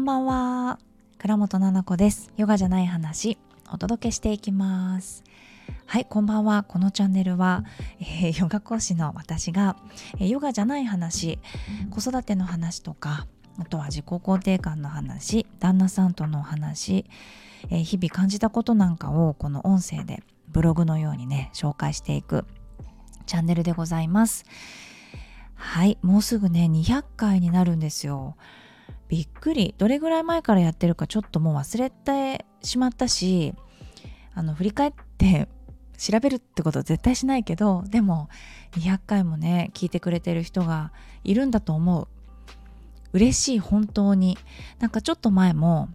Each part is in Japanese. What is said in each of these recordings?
んばんは。倉本々子です。ヨガじゃない話お届けしていきます。はいこんばんは。このチャンネルは、えー、ヨガ講師の私が、え、ヨガじゃない話子育ての話とかあとは自己肯定感の話旦那さんとの話、えー、日々感じたことなんかをこの音声でブログのようにね紹介していくチャンネルでございます。はいもうすぐね200回になるんですよ。びっくり。どれぐらい前からやってるかちょっともう忘れてしまったしあの振り返って 調べるってことは絶対しないけどでも200回もね聞いてくれてる人がいるんだと思う。嬉しい本当に。なんかちょっと前も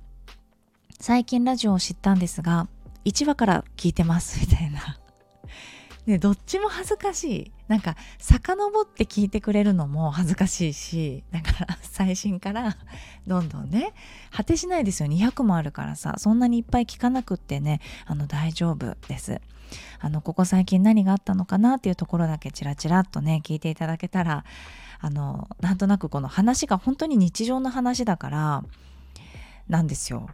最近ラジオを知ったんですが1話から聞いてますみたいな。ね、どっちも恥ずかしい。なんか、遡って聞いてくれるのも恥ずかしいし、だから最新からどんどんね、果てしないですよ。200もあるからさ、そんなにいっぱい聞かなくってね、あの、大丈夫です。あの、ここ最近何があったのかなっていうところだけチラチラっとね、聞いていただけたら、あの、なんとなくこの話が本当に日常の話だから、なんですよ。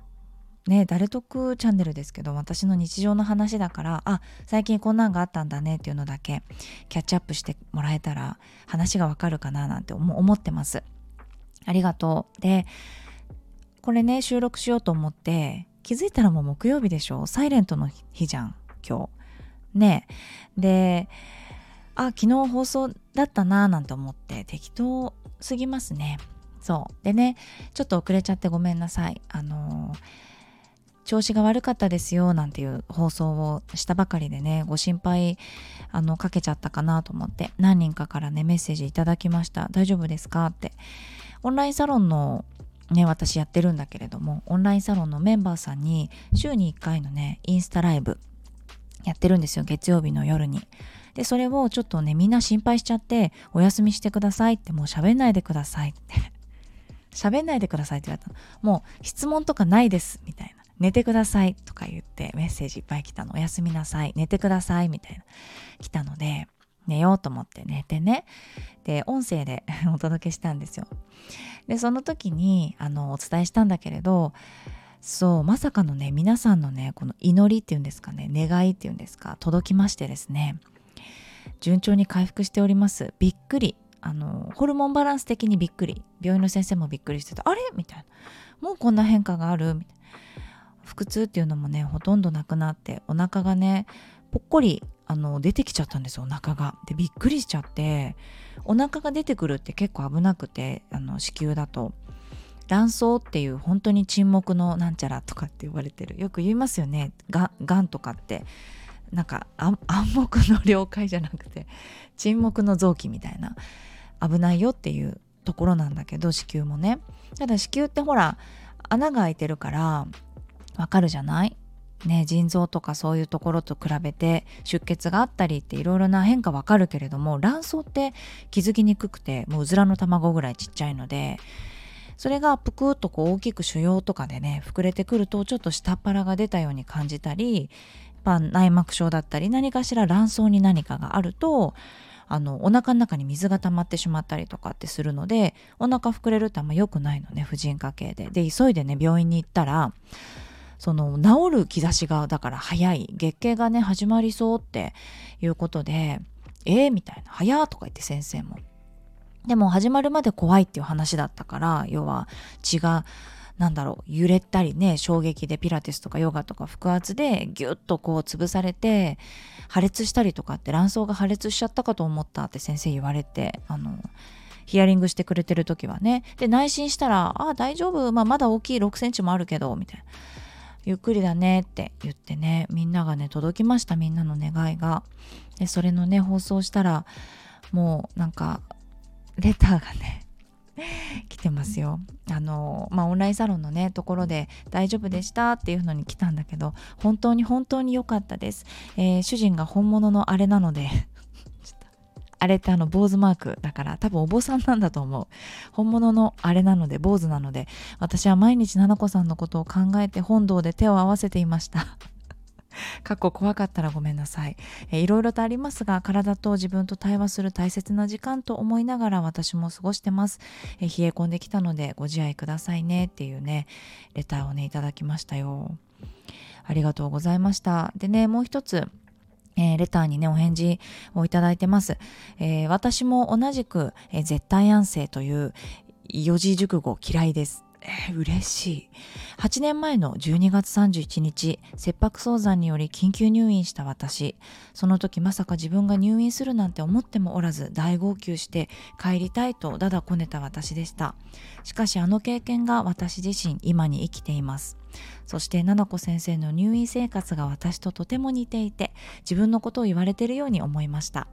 ね誰得チャンネルですけど私の日常の話だからあ最近こんなんがあったんだねっていうのだけキャッチアップしてもらえたら話がわかるかななんて思ってます。ありがとう。でこれね収録しようと思って気づいたらもう木曜日でしょ？サイレントの日じゃん今日。ね。であ昨日放送だったなーなんて思って適当すぎますね。そう。でねちょっと遅れちゃってごめんなさい。あのー調子が悪かったですよなんていう放送をしたばかりでねご心配あのかけちゃったかなと思って何人かからねメッセージいただきました。大丈夫ですかって。オンラインサロンのね私やってるんだけれどもオンラインサロンのメンバーさんに週に1回のねインスタライブやってるんですよ月曜日の夜に。でそれをちょっとねみんな心配しちゃってお休みしてくださいってもう喋んないでくださいって。喋んないでくださいって言われたもう質問とかないですみたいな。寝てくださいとか言ってメッセージいっぱい来たの。おやすみなさい。寝てください。みたいな。来たので、寝ようと思って寝てね。で、音声で お届けしたんですよ。で、その時に、あの、お伝えしたんだけれど、そう、まさかのね、皆さんのね、この祈りっていうんですかね、願いっていうんですか、届きましてですね、順調に回復しております。びっくり。あの、ホルモンバランス的にびっくり。病院の先生もびっくりしてた。あれ？みたいな。もうこんな変化がある？みたいな。腹痛っていうのもねほとんどなくなってお腹がねぽっこりあの出てきちゃったんですよお腹が。でびっくりしちゃってお腹が出てくるって結構危なくてあの子宮だと。卵巣っていう本当に沈黙のなんちゃらとかって言われてる。よく言いますよね。ががんとかって。なんか暗黙の了解じゃなくて沈黙の臓器みたいな。危ないよっていうところなんだけど子宮もね。ただ子宮ってほら穴が開いてるからわかるじゃない？ね、腎臓とかそういうところと比べて出血があったりっていろいろな変化わかるけれども卵巣って気づきにくくてもううずらの卵ぐらいちっちゃいのでそれがぷくっとこう大きく腫瘍とかでね膨れてくるとちょっと下っ腹が出たように感じたりやっぱ内膜症だったり何かしら卵巣に何かがあるとあのお腹の中に水が溜まってしまったりとかってするのでお腹膨れるってあんま良くないのね婦人科系で。で急いでね病院に行ったらその治る兆しがだから早い月経がね始まりそうっていうことでえー、みたいな早とか言って先生も。でも始まるまで怖いっていう話だったから要は血がなんだろう揺れたりね衝撃でピラティスとかヨガとか腹圧でギュッとこう潰されて破裂したりとかって卵巣が破裂しちゃったかと思ったって先生言われてあのヒアリングしてくれてる時はね。で内診したら「あ大丈夫、まあ、まだ大きい6センチもあるけど」みたいな。ゆっくりだねって言ってねみんながね届きましたみんなの願いが。でそれのね放送したらもうなんかレターがね 来てますよ。あのまあオンラインサロンのねところで大丈夫でしたっていうのに来たんだけど本当に本当に良かったです、えー、主人が本物のあれなのであれってあの坊主マークだから多分お坊さんなんだと思う。本物のあれなので坊主なので私は毎日七子さんのことを考えて本堂で手を合わせていました。過去怖かったらごめんなさい、えー、いろいろとありますが体と自分と対話する大切な時間と思いながら私も過ごしてます、えー、冷え込んできたのでご自愛くださいねっていうねレターをねいただきましたよ。ありがとうございました。でねもう一つ。えー、レターにね、お返事をいただいてます。えー、私も同じく、えー、絶対安静という四字熟語嫌いです。えー、嬉しい。8年前の12月31日、切迫早産により緊急入院した私。その時まさか自分が入院するなんて思ってもおらず、大号泣して帰りたいとだだこねた私でした。しかしあの経験が私自身今に生きています。そして七子先生の入院生活が私ととても似ていて、自分のことを言われているように思いました。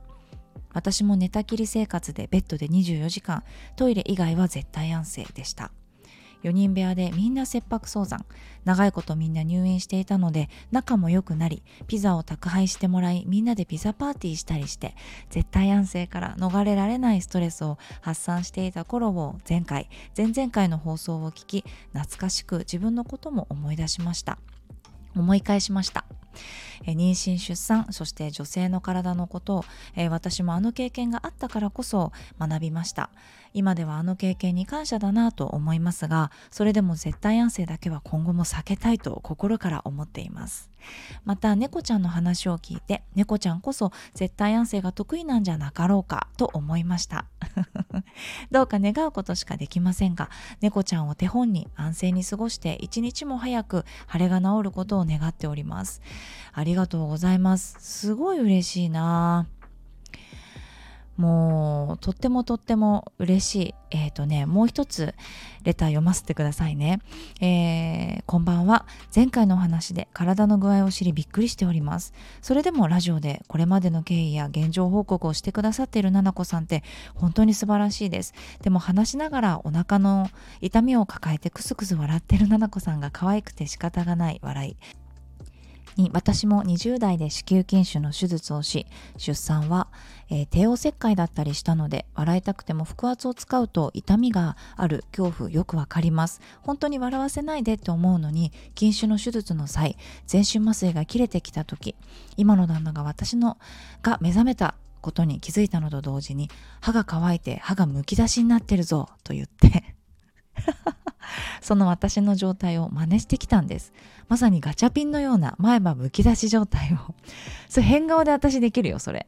私も寝たきり生活でベッドで24時間、トイレ以外は絶対安静でした。4人部屋でみんな切迫早産。長いことみんな入院していたので仲も良くなりピザを宅配してもらいみんなでピザパーティーしたりして絶対安静から逃れられないストレスを発散していた頃を前回前々回の放送を聞き懐かしく自分のことも思い出しました。思い返しました。妊娠出産そして女性の体のことを、私もあの経験があったからこそ学びました。今ではあの経験に感謝だなと思いますがそれでも絶対安静だけは今後も避けたいと心から思っています。また猫ちゃんの話を聞いて猫ちゃんこそ絶対安静が得意なんじゃなかろうかと思いました。どうか願うことしかできませんが猫ちゃんを手本に安静に過ごして一日も早く腫れが治ることを願っております。ありがとうございます。すごい嬉しいな。もうとってもとっても嬉しい。えっ、ー、とね、もう一つレター読ませてくださいね。えー、こんばんは。前回のお話で体の具合を知りびっくりしております。それでもラジオでこれまでの経緯や現状報告をしてくださっているななこさんって本当に素晴らしいです。でも話しながらお腹の痛みを抱えてクスクス笑ってるななこさんが可愛くて仕方がない笑い。に私も20代で子宮筋腫の手術をし出産は、えー、帝王切開だったりしたので笑いたくても腹圧を使うと痛みがある恐怖よくわかります。本当に笑わせないでって思うのに筋腫の手術の際全身麻酔が切れてきた時今の旦那が私のが目覚めたことに気づいたのと同時に歯が乾いて歯がむき出しになってるぞと言って。その私の状態を真似してきたんです。まさにガチャピンのような前歯むき出し状態を。それ変顔で私できるよ、それ。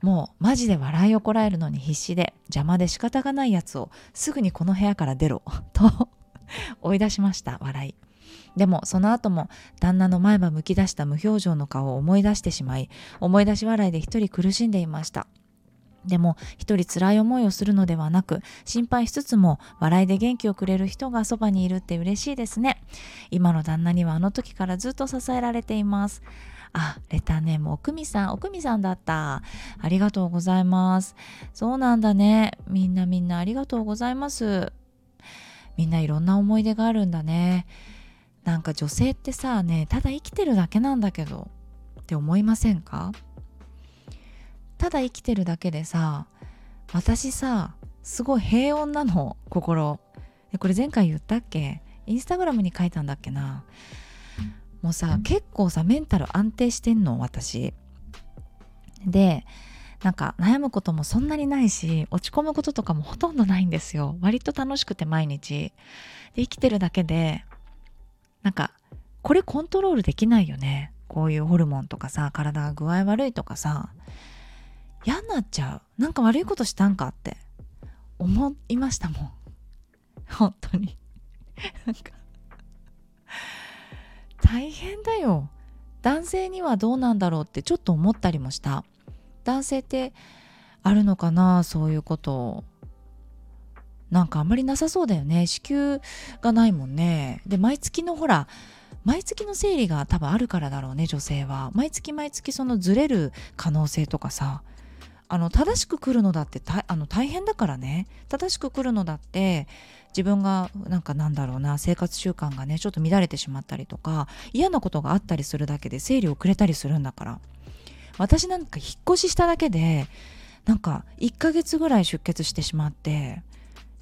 もうマジで笑いをこらえるのに必死で邪魔で仕方がないやつをすぐにこの部屋から出ろと追い出しました、笑い。でもその後も旦那の前歯むき出した無表情の顔を思い出してしまい思い出し笑いで一人苦しんでいましたでも一人辛い思いをするのではなく心配しつつも笑いで元気をくれる人がそばにいるって嬉しいですね今の旦那にはあの時からずっと支えられていますあ、レターネーム、奥美さん、奥美さんだった。ありがとうございます。そうなんだね。みんなみんなありがとうございます。みんないろんな思い出があるんだね。なんか女性ってさ、ね、ただ生きてるだけなんだけど、って思いませんか？ただ生きてるだけでさ私さすごい平穏なの心。これ前回言ったっけ？インスタグラムに書いたんだっけな？もうさ結構さメンタル安定してんの私。でなんか悩むこともそんなにないし落ち込むこととかもほとんどないんですよ。割と楽しくて毎日。で生きてるだけでなんかこれコントロールできないよね。こういうホルモンとかさ体が具合悪いとかさ。嫌になっちゃう。なんか悪いことしたんかって。思いましたもん。本当に。なんか。大変だよ。男性にはどうなんだろうってちょっと思ったりもした。男性ってあるのかなそういうこと。なんかあんまりなさそうだよね。子宮がないもんね。で毎月のほら毎月の生理が多分あるからだろうね女性は。毎月毎月そのずれる可能性とかさ。あの正しく来るのだってあの大変だからね正しく来るのだって自分がなんかなんだろうな生活習慣がねちょっと乱れてしまったりとか嫌なことがあったりするだけで生理をくれたりするんだから私なんか引っ越ししただけでなんか1ヶ月ぐらい出血してしまって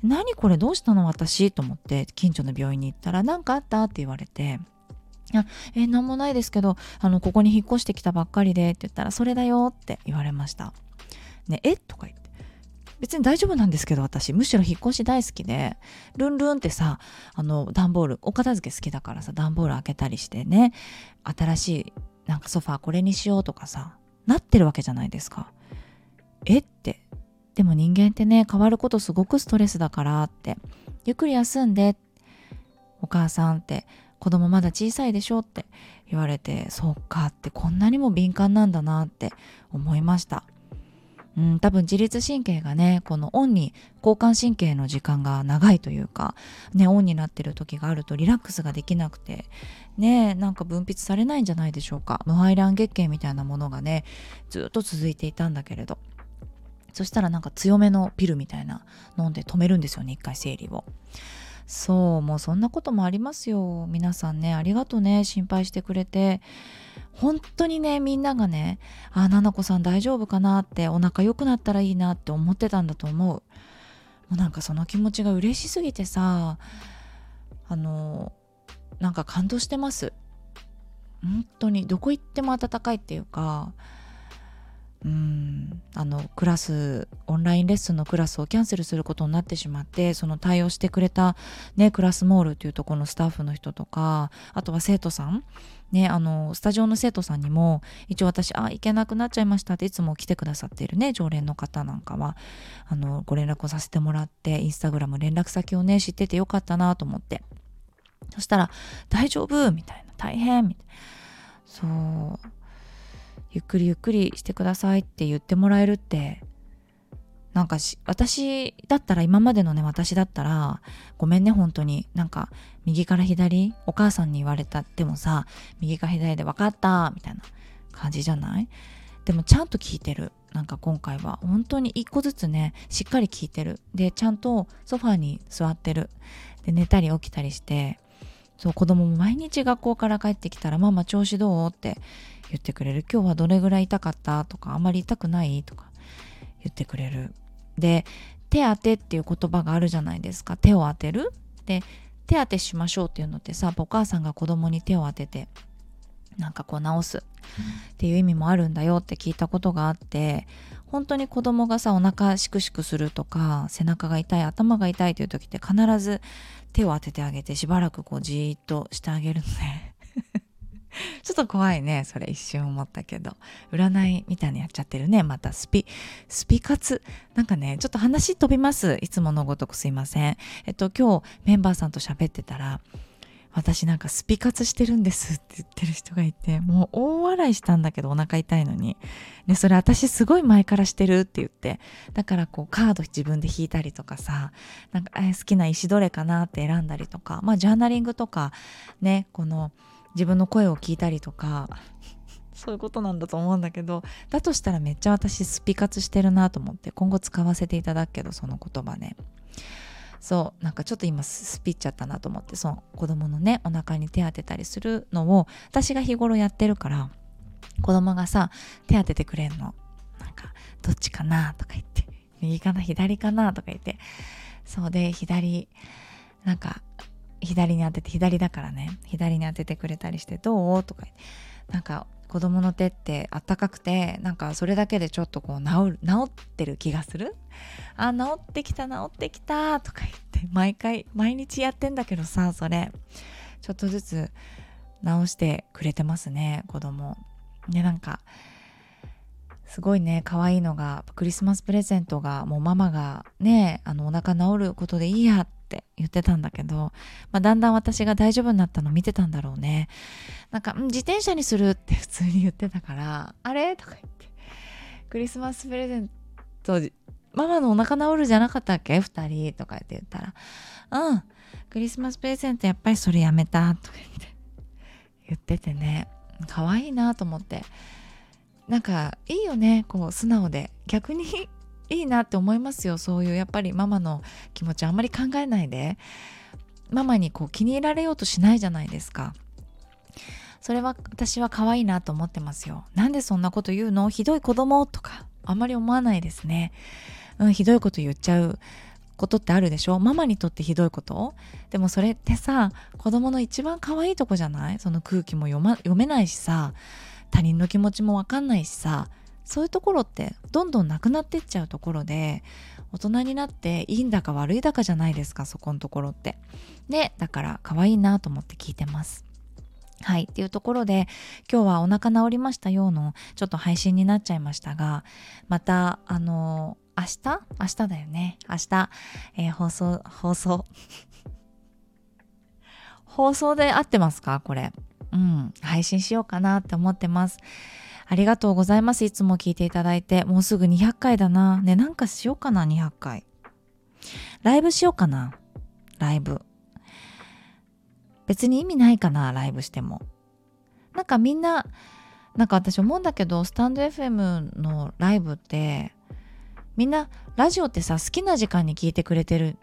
何これどうしたの私と思って近所の病院に行ったら何かあったって言われて、えー、なんもないですけど、あの、ここに引っ越してきたばっかりでって言ったら、それだよって言われました。ね、え？とか言って。別に大丈夫なんですけど私。むしろ引っ越し大好きで。ルンルンってさあの段ボールお片付け好きだからさ段ボール開けたりしてね。新しいなんかソファーこれにしようとかさなってるわけじゃないですか。え？って。でも人間ってね変わることすごくストレスだからって。ゆっくり休んで。お母さんって子供まだ小さいでしょって言われてそうかってこんなにも敏感なんだなって思いました。うん、多分自律神経がねこのオンに交感神経の時間が長いというか、ね、オンになってる時があるとリラックスができなくてねなんか分泌されないんじゃないでしょうか無排卵月経みたいなものがねずっと続いていたんだけれどそしたらなんか強めのピルみたいな飲んで止めるんですよね一回生理を。そうもうそんなこともありますよ。皆さんねありがとうね心配してくれて。本当にねみんながねあななこさん大丈夫かなってお腹良くなったらいいなって思ってたんだと思う。もうなんかその気持ちが嬉しすぎてさあのなんか感動してます。本当にどこ行っても温かいっていうかうん。あのクラスオンラインレッスンのクラスをキャンセルすることになってしまってその対応してくれた、ね、クラスモールっていうところのスタッフの人とかあとは生徒さん、ね、あのスタジオの生徒さんにも一応私あ行けなくなっちゃいましたっていつも来てくださっているね常連の方なんかはあのご連絡をさせてもらってインスタグラム連絡先をね知っててよかったなと思って。そしたら「大丈夫?」みたいな「大変?」みたいな。そう。ゆっくりゆっくりしてくださいって言ってもらえるってなんか私だったら今までのね私だったらごめんね本当に。なんか右から左お母さんに言われたでもさ右か左で分かったみたいな感じじゃない？でもちゃんと聞いてる。なんか今回は本当に一個ずつねしっかり聞いてる。でちゃんとソファーに座ってる。で寝たり起きたりしてそう子供も毎日学校から帰ってきたらママ調子どう？って言ってくれる今日はどれぐらい痛かった？とかあまり痛くない？とか言ってくれる。で手当てっていう言葉があるじゃないですか手を当てる？で手当てしましょうっていうのってさお母さんが子供に手を当ててなんかこう治すっていう意味もあるんだよって聞いたことがあって本当に子供がさお腹シクシクするとか背中が痛い頭が痛いという時って必ず手を当ててあげてしばらくこうじーっとしてあげるのね ちょっと怖いね。それ一瞬思ったけど。占いみたいにやっちゃってるね。またスピ、スピ活。なんかね、ちょっと話飛びます。いつものごとくすいません。えっと、今日メンバーさんと喋ってたら、私なんかスピ活してるんですって言ってる人がいて、もう大笑いしたんだけどお腹痛いのに。ね、それ私すごい前からしてるって言って、だからこうカード自分で引いたりとかさ、なんか好きな石どれかなって選んだりとか、まあジャーナリングとか、ね、この自分の声を聞いたりとかそういうことなんだと思うんだけどだとしたらめっちゃ私スピ活してるなと思って今後使わせていただくけどその言葉ねそうなんかちょっと今スピっちゃったなと思ってその子供のねお腹に手当てたりするのを私が日頃やってるから子供がさ手当ててくれんの。なんかどっちかなとか言って右かな左かなとか言って。そうで左なんか左に当てて左だからね。左に当ててくれたりしてどうとかなんか子供の手ってあったかくてなんかそれだけでちょっとこう治る治ってる気がする。あ治ってきた治ってきたとか言って毎回毎日やってんだけどさそれ。ちょっとずつ治してくれてますね子供。でなんかすごいね可愛いのがクリスマスプレゼントがもうママがねあのお腹治ることでいいやっって言ってたんだけど、まあ、だんだん私が大丈夫になったの見てたんだろうね。なんか自転車にするって普通に言ってたからあれ？とか言って。クリスマスプレゼントママのお腹治るじゃなかったっけ？2人。とかって言ったらうん。クリスマスプレゼントやっぱりそれやめた。とか言って。言っててね。可愛いなと思って。なんかいいよね。こう素直で。逆にいいなって思いますよ。そういうやっぱりママの気持ちあんまり考えないで。ママにこう気に入られようとしないじゃないですか。それは私は可愛いなと思ってますよ。なんでそんなこと言うの？ひどい子供とかあんまり思わないですね。うんひどいこと言っちゃう。ことってあるでしょ？ママにとってひどいこと？でもそれってさ子供の一番可愛いとこじゃない？その空気も読,、ま、読めないしさ他人の気持ちも分かんないしさ。そういうところってどんどんなくなってっちゃうところで大人になっていいんだか悪いだかじゃないですかそこのところってでだから可愛いなと思って聞いてますはい。っていうところで、今日はお腹治りましたようの、ちょっと配信になっちゃいましたが、また、あの、明日？明日だよね。明日、えー、放送、放送。放送で合ってますか？これ。うん。配信しようかなって思ってます。ありがとうございます。いつも聞いていただいて。もうすぐ200回だな。ね、なんかしようかな、200回。ライブしようかな。ライブ。別に意味ないかな、ライブしても。なんかみんな、なんか私思うんだけど、スタンド FM のライブって、みんなラジオってさ、好きな時間に聞いてくれてる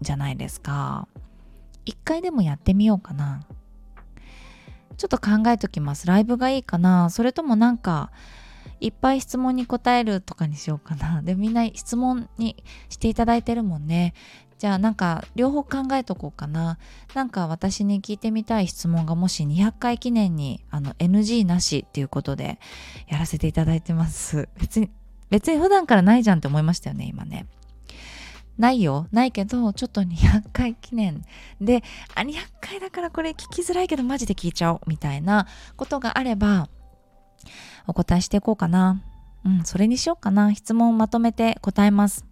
じゃないですか。一回でもやってみようかな。ちょっと考えときます。ライブがいいかなそれともなんか、いっぱい質問に答えるとかにしようかな。で、みんな質問にしていただいてるもんね。じゃあなんか両方考えとこうかな。なんか私に聞いてみたい質問がもし200回記念にあの NG なしっていうことでやらせていただいてます。別に、別に普段からないじゃんって思いましたよね、今ね。ないよ。ないけど、ちょっと200回記念で、あ、200回だからこれ聞きづらいけどマジで聞いちゃおうみたいなことがあれば、お答えしていこうかな。うん、それにしようかな。質問をまとめて答えます。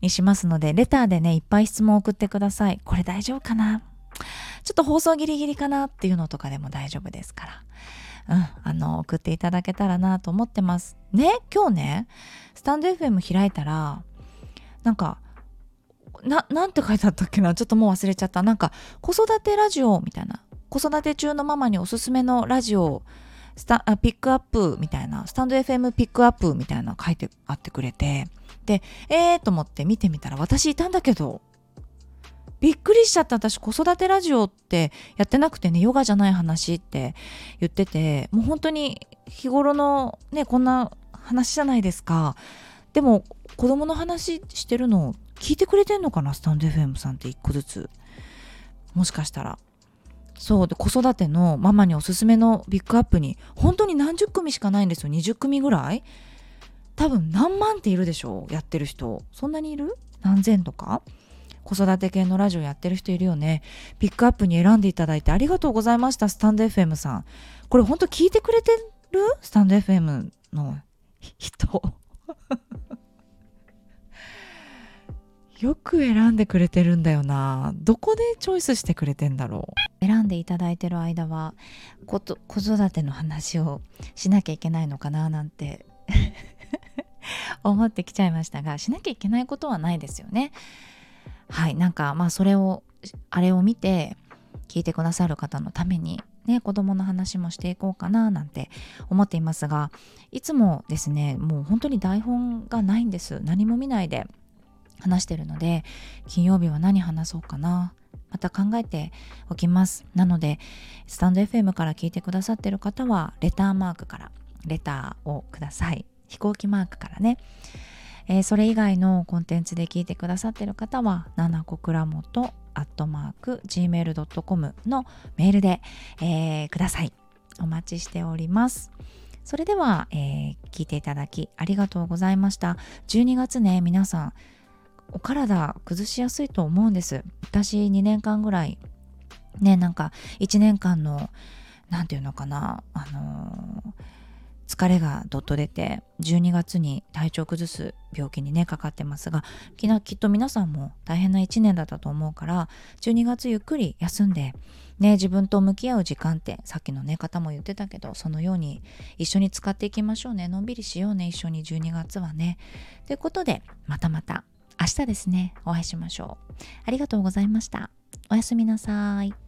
にしますので、レターでね、いっぱい質問を送ってください。これ大丈夫かな？ちょっと放送ギリギリかなっていうのとかでも大丈夫ですから。うん、あの、送っていただけたらなと思ってます。ね、今日ね、スタンド FM 開いたら、なんか、な、なんて書いてあったっけな？ちょっともう忘れちゃった。なんか、子育てラジオみたいな。子育て中のママにおすすめのラジオスタあピックアップみたいな、スタンド FM ピックアップみたいな書いてあってくれて、で、えーと思って見てみたら私いたんだけど、びっくりしちゃった。私子育てラジオってやってなくてねヨガじゃない話って言っててもう本当に日頃のねこんな話じゃないですか。でも子供の話してるの聞いてくれてんのかな？スタンド FM さんって一個ずつ。もしかしたら。そうで子育てのママにおすすめのビッグアップに本当に何十組しかないんですよ。20組ぐらい。多分何万っているでしょやってる人。そんなにいる？何千とか。子育て系のラジオやってる人いるよね。ピックアップに選んでいただいてありがとうございましたスタンド FM さん。これ本当聞いてくれてる？スタンド FM の人。よく選んでくれてるんだよな。どこでチョイスしてくれてんだろう？選んでいただいてる間は子育ての話をしなきゃいけないのかななんて。思ってきちゃいましたがしなきゃいけないことはないですよね。はいなんかまあそれをあれを見て聞いてくださる方のためにね子供の話もしていこうかななんて思っていますがいつもですねもう本当に台本がないんです。何も見ないで。話してるので金曜日は何話そうかな。また考えておきます。なのでスタンド FM から聞いてくださってる方はレターマークからレターをください。飛行機マークからね、えー、それ以外のコンテンツで聞いてくださってる方は七子倉本アットマーク gmail.com のメールで、えー、ください。お待ちしております。それでは、えー、聞いていただきありがとうございました。12月ね皆さんお体崩しやすいと思うんです。私2年間ぐらいねなんか1年間の何て言うのかなあのー、疲れがどっと出て12月に体調崩す病気にねかかってますがきっと皆さんも大変な1年だったと思うから12月ゆっくり休んでね自分と向き合う時間ってさっきのね方も言ってたけどそのように一緒に使っていきましょうねのんびりしようね一緒に12月はね。ということでまたまた明日ですね、お会いしましょう。ありがとうございました。おやすみなさい。